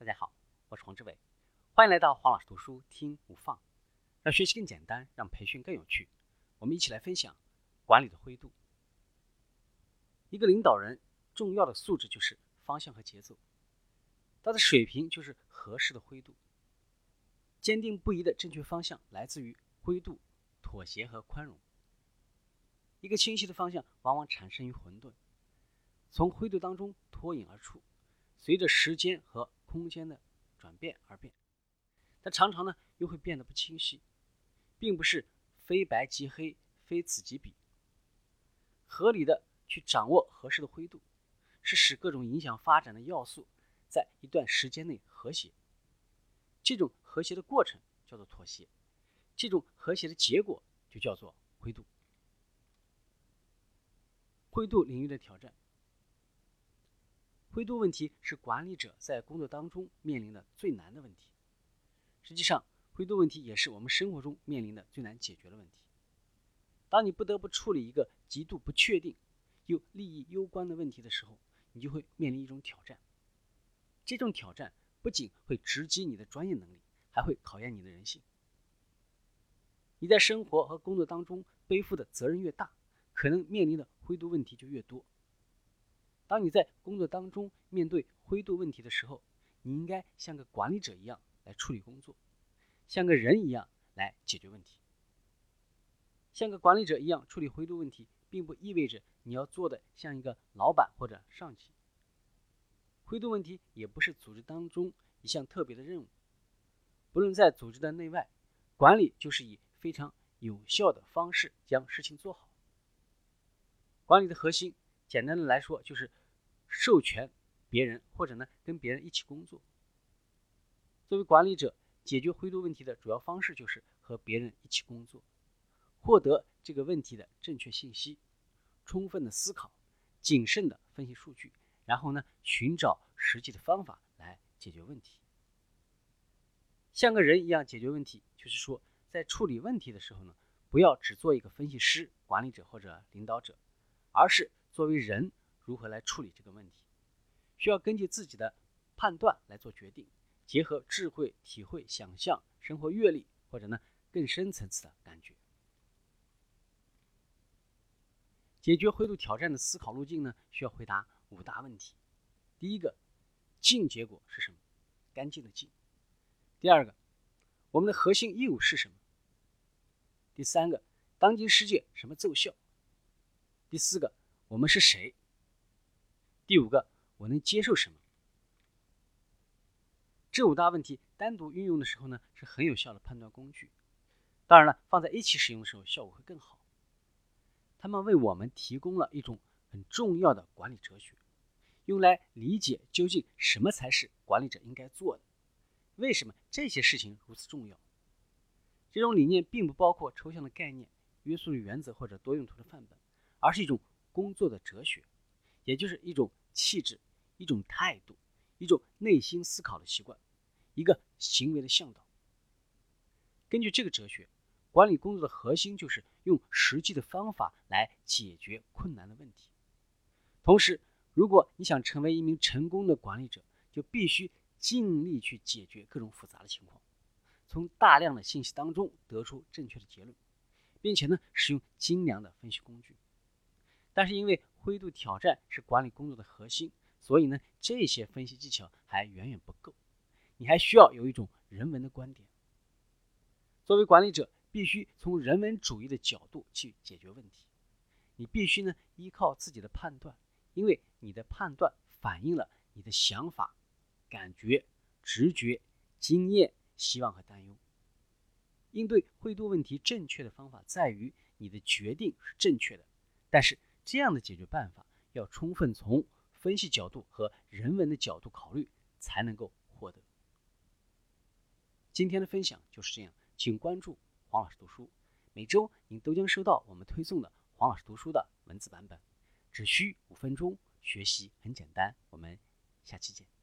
大家好，我是黄志伟，欢迎来到黄老师读书听无放，让学习更简单，让培训更有趣。我们一起来分享管理的灰度。一个领导人重要的素质就是方向和节奏，他的水平就是合适的灰度。坚定不移的正确方向来自于灰度、妥协和宽容。一个清晰的方向往往产生于混沌，从灰度当中脱颖而出，随着时间和空间的转变而变，但常常呢又会变得不清晰，并不是非白即黑，非此即彼。合理的去掌握合适的灰度，是使各种影响发展的要素在一段时间内和谐。这种和谐的过程叫做妥协，这种和谐的结果就叫做灰度。灰度领域的挑战。灰度问题是管理者在工作当中面临的最难的问题。实际上，灰度问题也是我们生活中面临的最难解决的问题。当你不得不处理一个极度不确定又利益攸关的问题的时候，你就会面临一种挑战。这种挑战不仅会直击你的专业能力，还会考验你的人性。你在生活和工作当中背负的责任越大，可能面临的灰度问题就越多。当你在工作当中面对灰度问题的时候，你应该像个管理者一样来处理工作，像个人一样来解决问题。像个管理者一样处理灰度问题，并不意味着你要做的像一个老板或者上级。灰度问题也不是组织当中一项特别的任务。不论在组织的内外，管理就是以非常有效的方式将事情做好。管理的核心，简单的来说就是。授权别人，或者呢跟别人一起工作。作为管理者，解决灰度问题的主要方式就是和别人一起工作，获得这个问题的正确信息，充分的思考，谨慎的分析数据，然后呢寻找实际的方法来解决问题。像个人一样解决问题，就是说在处理问题的时候呢，不要只做一个分析师、管理者或者领导者，而是作为人。如何来处理这个问题？需要根据自己的判断来做决定，结合智慧、体会、想象、生活阅历，或者呢更深层次的感觉。解决灰度挑战的思考路径呢，需要回答五大问题：第一个，净结果是什么？干净的净。第二个，我们的核心义务是什么？第三个，当今世界什么奏效？第四个，我们是谁？第五个，我能接受什么？这五大问题单独运用的时候呢，是很有效的判断工具。当然了，放在一起使用的时候，效果会更好。他们为我们提供了一种很重要的管理哲学，用来理解究竟什么才是管理者应该做的，为什么这些事情如此重要。这种理念并不包括抽象的概念、约束的原则或者多用途的范本，而是一种工作的哲学，也就是一种。气质，一种态度，一种内心思考的习惯，一个行为的向导。根据这个哲学，管理工作的核心就是用实际的方法来解决困难的问题。同时，如果你想成为一名成功的管理者，就必须尽力去解决各种复杂的情况，从大量的信息当中得出正确的结论，并且呢，使用精良的分析工具。但是因为灰度挑战是管理工作的核心，所以呢，这些分析技巧还远远不够。你还需要有一种人文的观点。作为管理者，必须从人文主义的角度去解决问题。你必须呢依靠自己的判断，因为你的判断反映了你的想法、感觉、直觉、经验、希望和担忧。应对灰度问题正确的方法在于你的决定是正确的，但是。这样的解决办法要充分从分析角度和人文的角度考虑，才能够获得。今天的分享就是这样，请关注黄老师读书，每周您都将收到我们推送的黄老师读书的文字版本，只需五分钟，学习很简单。我们下期见。